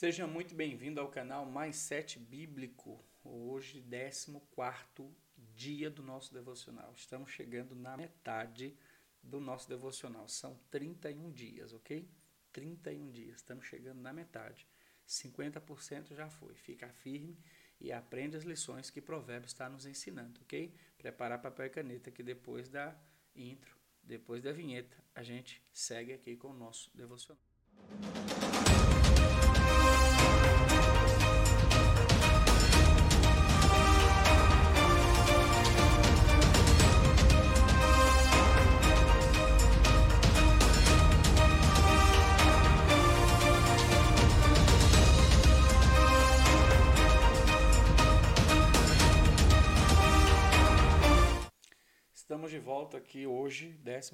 Seja muito bem-vindo ao canal Mais Sete Bíblico. Hoje, 14 dia do nosso devocional. Estamos chegando na metade do nosso devocional. São 31 dias, ok? 31 dias. Estamos chegando na metade. 50% já foi. Fica firme e aprende as lições que Provérbios está nos ensinando, ok? Preparar papel e caneta que depois da intro, depois da vinheta, a gente segue aqui com o nosso devocional. Estamos de volta aqui hoje,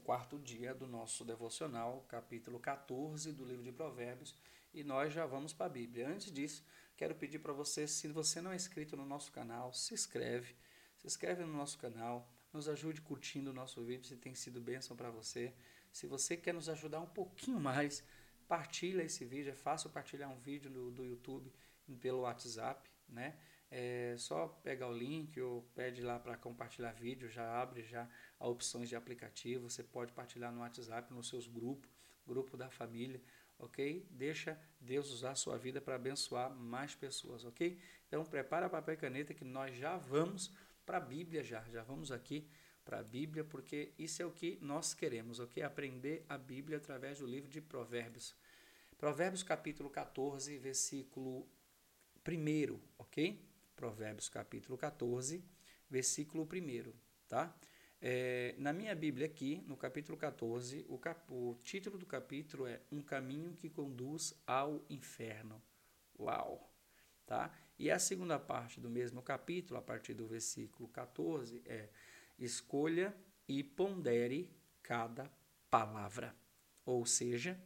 14 dia do nosso devocional, capítulo 14 do livro de Provérbios, e nós já vamos para a Bíblia. Antes disso, quero pedir para você, se você não é inscrito no nosso canal, se inscreve, se inscreve no nosso canal, nos ajude curtindo o nosso vídeo se tem sido bênção para você. Se você quer nos ajudar um pouquinho mais, partilha esse vídeo, é fácil partilhar um vídeo do, do YouTube pelo WhatsApp, né? É só pegar o link ou pede lá para compartilhar vídeo, já abre já a opções de aplicativo, você pode partilhar no WhatsApp, nos seus grupos, grupo da família, ok? Deixa Deus usar a sua vida para abençoar mais pessoas, ok? Então prepara papel e caneta que nós já vamos para a Bíblia já, já vamos aqui para a Bíblia, porque isso é o que nós queremos, ok? Aprender a Bíblia através do livro de Provérbios. Provérbios capítulo 14, versículo 1, ok? Provérbios capítulo 14, versículo 1, tá? É, na minha Bíblia aqui, no capítulo 14, o, cap, o título do capítulo é Um Caminho que Conduz ao Inferno. Uau! Tá? E a segunda parte do mesmo capítulo, a partir do versículo 14, é Escolha e pondere cada palavra. Ou seja,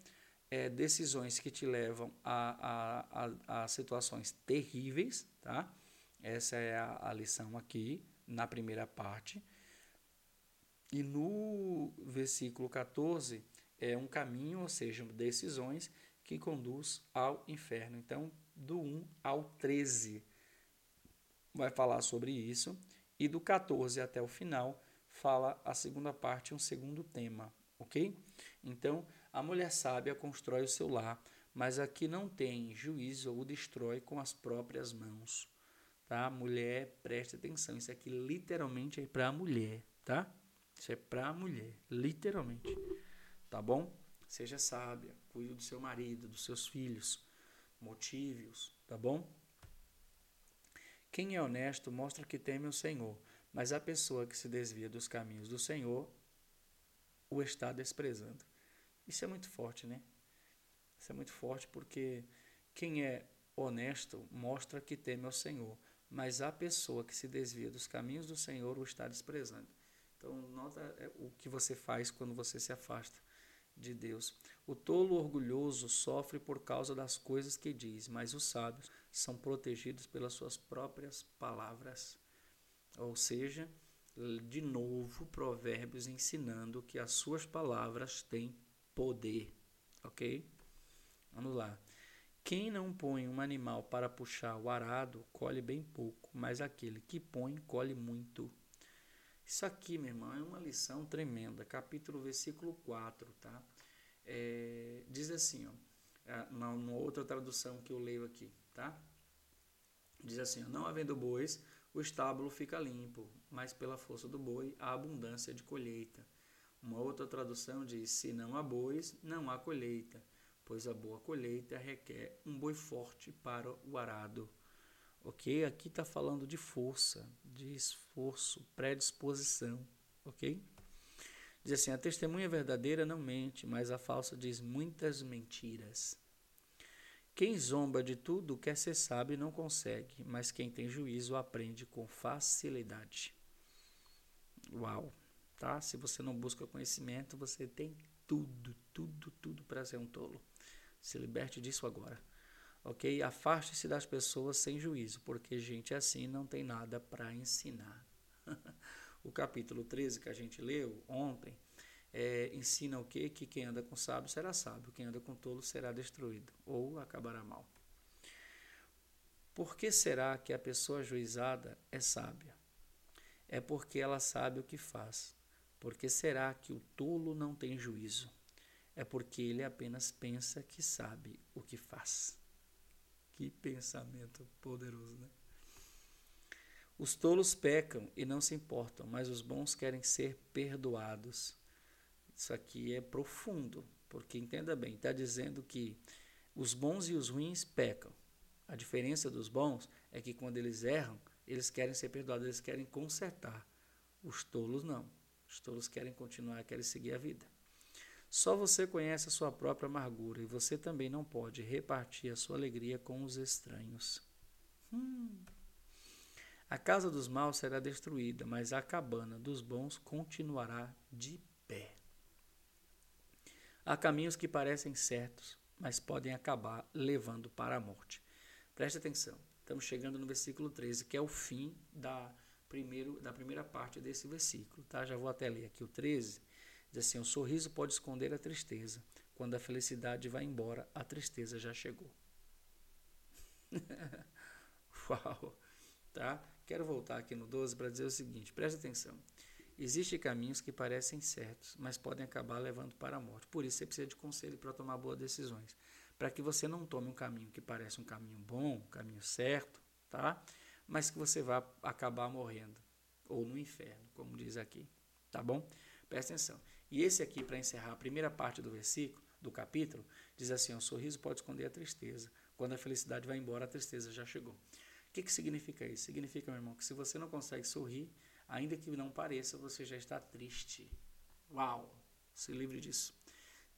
é, decisões que te levam a, a, a, a situações terríveis, tá? Essa é a, a lição aqui, na primeira parte. E no versículo 14 é um caminho, ou seja, decisões que conduz ao inferno. Então, do 1 ao 13 vai falar sobre isso e do 14 até o final fala a segunda parte, um segundo tema, OK? Então, a mulher sábia constrói o seu lar, mas a que não tem juízo o destrói com as próprias mãos tá? Mulher, preste atenção, isso aqui literalmente é para a mulher, tá? Isso é para a mulher, literalmente. Tá bom? Seja sábia, cuide do seu marido, dos seus filhos, motive-os, tá bom? Quem é honesto mostra que teme o Senhor, mas a pessoa que se desvia dos caminhos do Senhor o está desprezando. Isso é muito forte, né? Isso é muito forte porque quem é honesto mostra que teme ao Senhor, mas a pessoa que se desvia dos caminhos do Senhor o está desprezando. Então, nota é, o que você faz quando você se afasta de Deus. O tolo orgulhoso sofre por causa das coisas que diz, mas os sábios são protegidos pelas suas próprias palavras. Ou seja, de novo, Provérbios ensinando que as suas palavras têm poder. Ok? Vamos lá. Quem não põe um animal para puxar o arado, colhe bem pouco, mas aquele que põe, colhe muito. Isso aqui, meu irmão, é uma lição tremenda. Capítulo, versículo 4, tá? É, diz assim, ó, é, na, na outra tradução que eu leio aqui, tá? Diz assim, ó, não havendo bois, o estábulo fica limpo, mas pela força do boi há abundância de colheita. Uma outra tradução diz, se não há bois, não há colheita pois a boa colheita requer um boi forte para o arado. Ok? Aqui está falando de força, de esforço, predisposição. Ok? Diz assim: a testemunha verdadeira não mente, mas a falsa diz muitas mentiras. Quem zomba de tudo quer ser sábio e não consegue, mas quem tem juízo aprende com facilidade. Uau! Tá? Se você não busca conhecimento, você tem tudo, tudo, tudo para ser um tolo. Se liberte disso agora. Ok? Afaste-se das pessoas sem juízo, porque gente assim não tem nada para ensinar. o capítulo 13 que a gente leu ontem é, ensina o quê? Que quem anda com sábio será sábio, quem anda com tolo será destruído ou acabará mal. Por que será que a pessoa ajuizada é sábia? É porque ela sabe o que faz. Por que será que o tolo não tem juízo? É porque ele apenas pensa que sabe o que faz. Que pensamento poderoso, né? Os tolos pecam e não se importam, mas os bons querem ser perdoados. Isso aqui é profundo, porque entenda bem, está dizendo que os bons e os ruins pecam. A diferença dos bons é que quando eles erram, eles querem ser perdoados, eles querem consertar. Os tolos não. Os tolos querem continuar, querem seguir a vida. Só você conhece a sua própria amargura e você também não pode repartir a sua alegria com os estranhos. Hum. A casa dos maus será destruída, mas a cabana dos bons continuará de pé. Há caminhos que parecem certos, mas podem acabar levando para a morte. Preste atenção, estamos chegando no versículo 13, que é o fim da, primeiro, da primeira parte desse versículo. Tá? Já vou até ler aqui o 13. Diz assim: O sorriso pode esconder a tristeza. Quando a felicidade vai embora, a tristeza já chegou. Uau! Tá? Quero voltar aqui no 12 para dizer o seguinte: preste atenção. Existem caminhos que parecem certos, mas podem acabar levando para a morte. Por isso você precisa de conselho para tomar boas decisões. Para que você não tome um caminho que parece um caminho bom, um caminho certo, tá? Mas que você vá acabar morrendo. Ou no inferno, como diz aqui. Tá bom? Presta atenção. E esse aqui, para encerrar a primeira parte do versículo, do capítulo, diz assim: o sorriso pode esconder a tristeza. Quando a felicidade vai embora, a tristeza já chegou. O que, que significa isso? Significa, meu irmão, que se você não consegue sorrir, ainda que não pareça, você já está triste. Uau! Se livre disso.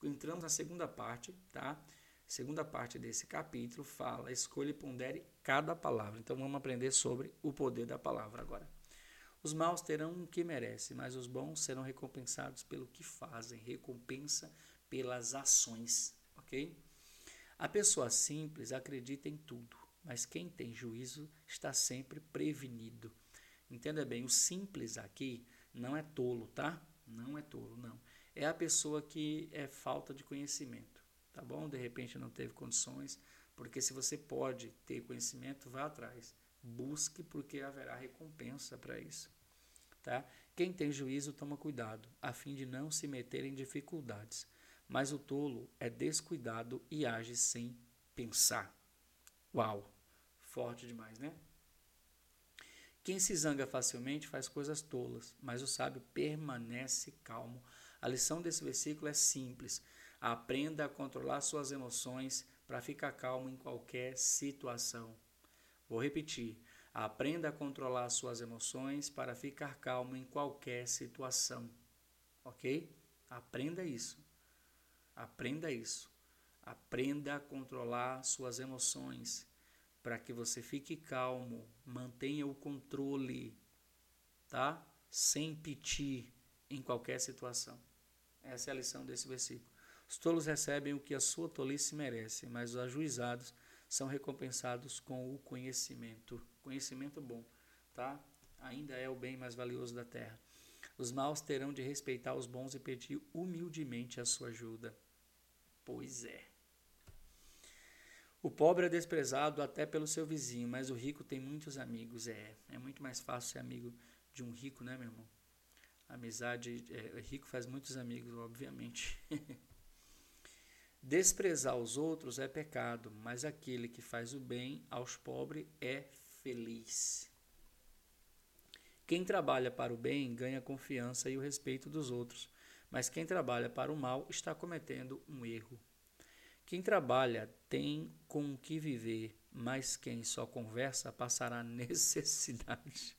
Entramos na segunda parte, tá? Segunda parte desse capítulo fala: escolha e pondere cada palavra. Então vamos aprender sobre o poder da palavra agora. Os maus terão o que merecem, mas os bons serão recompensados pelo que fazem, recompensa pelas ações, ok? A pessoa simples acredita em tudo, mas quem tem juízo está sempre prevenido. Entenda bem, o simples aqui não é tolo, tá? Não é tolo, não. É a pessoa que é falta de conhecimento, tá bom? De repente não teve condições, porque se você pode ter conhecimento, vá atrás. Busque, porque haverá recompensa para isso. Tá? Quem tem juízo toma cuidado, a fim de não se meter em dificuldades. Mas o tolo é descuidado e age sem pensar. Uau! Forte demais, né? Quem se zanga facilmente faz coisas tolas, mas o sábio permanece calmo. A lição desse versículo é simples. Aprenda a controlar suas emoções para ficar calmo em qualquer situação. Vou repetir. Aprenda a controlar suas emoções para ficar calmo em qualquer situação. Ok? Aprenda isso. Aprenda isso. Aprenda a controlar suas emoções para que você fique calmo, mantenha o controle, tá? Sem piti em qualquer situação. Essa é a lição desse versículo. Os tolos recebem o que a sua tolice merece, mas os ajuizados são recompensados com o conhecimento. Conhecimento bom, tá? Ainda é o bem mais valioso da terra. Os maus terão de respeitar os bons e pedir humildemente a sua ajuda. Pois é. O pobre é desprezado até pelo seu vizinho, mas o rico tem muitos amigos. É, é muito mais fácil ser amigo de um rico, né, meu irmão? Amizade, é, rico faz muitos amigos, obviamente. Desprezar os outros é pecado, mas aquele que faz o bem aos pobres é feliz. Quem trabalha para o bem ganha confiança e o respeito dos outros, mas quem trabalha para o mal está cometendo um erro. Quem trabalha tem com o que viver, mas quem só conversa passará necessidade.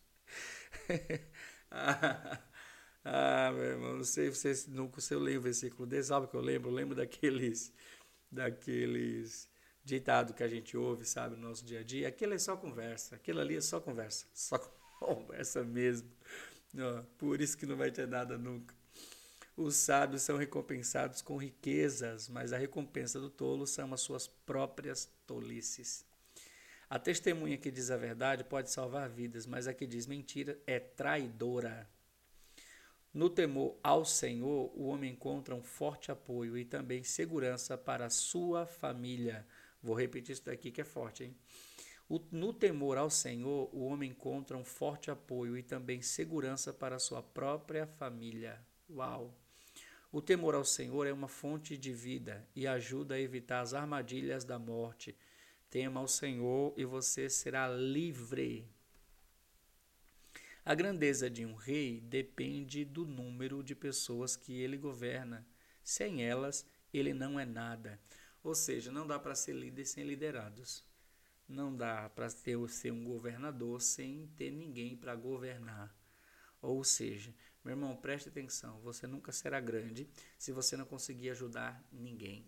ah, meu irmão, não sei se você nunca se eu leio o versículo desse, sabe o que eu lembro? Eu lembro daqueles, daqueles ditado que a gente ouve, sabe, no nosso dia a dia. Aquilo é só conversa, aquilo ali é só conversa, só conversa mesmo. por isso que não vai ter nada nunca. Os sábios são recompensados com riquezas, mas a recompensa do tolo são as suas próprias tolices. A testemunha que diz a verdade pode salvar vidas, mas a que diz mentira é traidora. No temor ao Senhor, o homem encontra um forte apoio e também segurança para a sua família. Vou repetir isso daqui que é forte, hein? O, no temor ao Senhor, o homem encontra um forte apoio e também segurança para a sua própria família. Uau! O temor ao Senhor é uma fonte de vida e ajuda a evitar as armadilhas da morte. Tema ao Senhor e você será livre. A grandeza de um rei depende do número de pessoas que ele governa. Sem elas, ele não é nada. Ou seja, não dá para ser líder sem liderados. Não dá para ser um governador sem ter ninguém para governar. Ou seja, meu irmão, preste atenção, você nunca será grande se você não conseguir ajudar ninguém.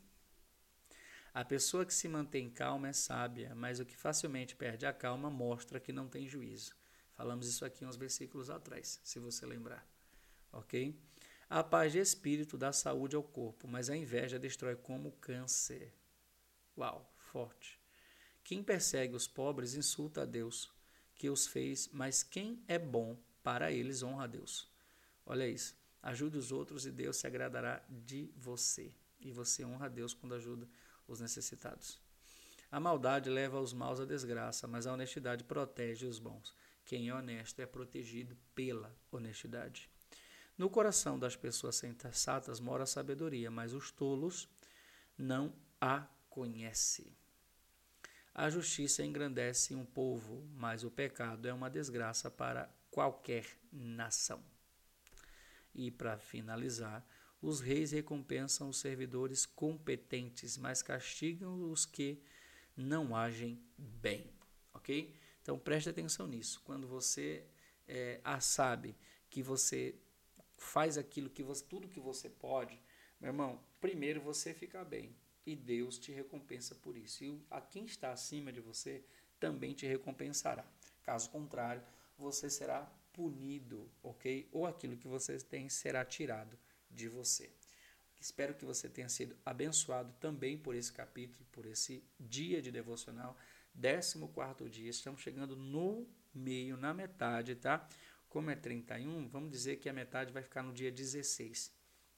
A pessoa que se mantém calma é sábia, mas o que facilmente perde a calma mostra que não tem juízo. Falamos isso aqui uns versículos atrás, se você lembrar. Ok? A paz de espírito dá saúde ao corpo, mas a inveja destrói como câncer. Uau, forte. Quem persegue os pobres insulta a Deus, que os fez, mas quem é bom para eles honra a Deus. Olha isso. Ajude os outros e Deus se agradará de você. E você honra a Deus quando ajuda os necessitados. A maldade leva os maus à desgraça, mas a honestidade protege os bons. Quem é honesto é protegido pela honestidade. No coração das pessoas sensatas mora a sabedoria, mas os tolos não a conhecem. A justiça engrandece um povo, mas o pecado é uma desgraça para qualquer nação. E para finalizar, os reis recompensam os servidores competentes, mas castigam os que não agem bem. Ok? Então preste atenção nisso. Quando você é, sabe que você faz aquilo que você, tudo que você pode, meu irmão, primeiro você fica bem e Deus te recompensa por isso. E a quem está acima de você também te recompensará. Caso contrário, você será punido, ok? Ou aquilo que você tem será tirado de você. Espero que você tenha sido abençoado também por esse capítulo, por esse dia de devocional, 14 dia. Estamos chegando no meio, na metade, tá? Como é 31, vamos dizer que a metade vai ficar no dia 16,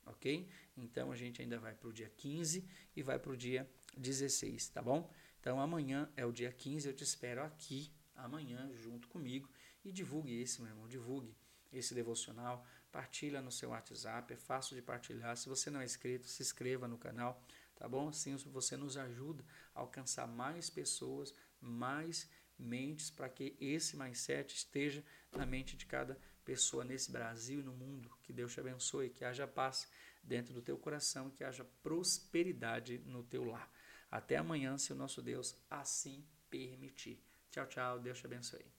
ok? Então a gente ainda vai para o dia 15 e vai para o dia 16, tá bom? Então amanhã é o dia 15, eu te espero aqui amanhã junto comigo e divulgue esse, meu irmão, divulgue esse devocional, partilha no seu WhatsApp, é fácil de partilhar. Se você não é inscrito, se inscreva no canal, tá bom? Assim você nos ajuda a alcançar mais pessoas, mais mentes, para que esse mindset esteja na mente de cada pessoa nesse Brasil e no mundo. Que Deus te abençoe, que haja paz dentro do teu coração, que haja prosperidade no teu lar. Até amanhã, se o nosso Deus assim permitir. Tchau, tchau. Deus te abençoe.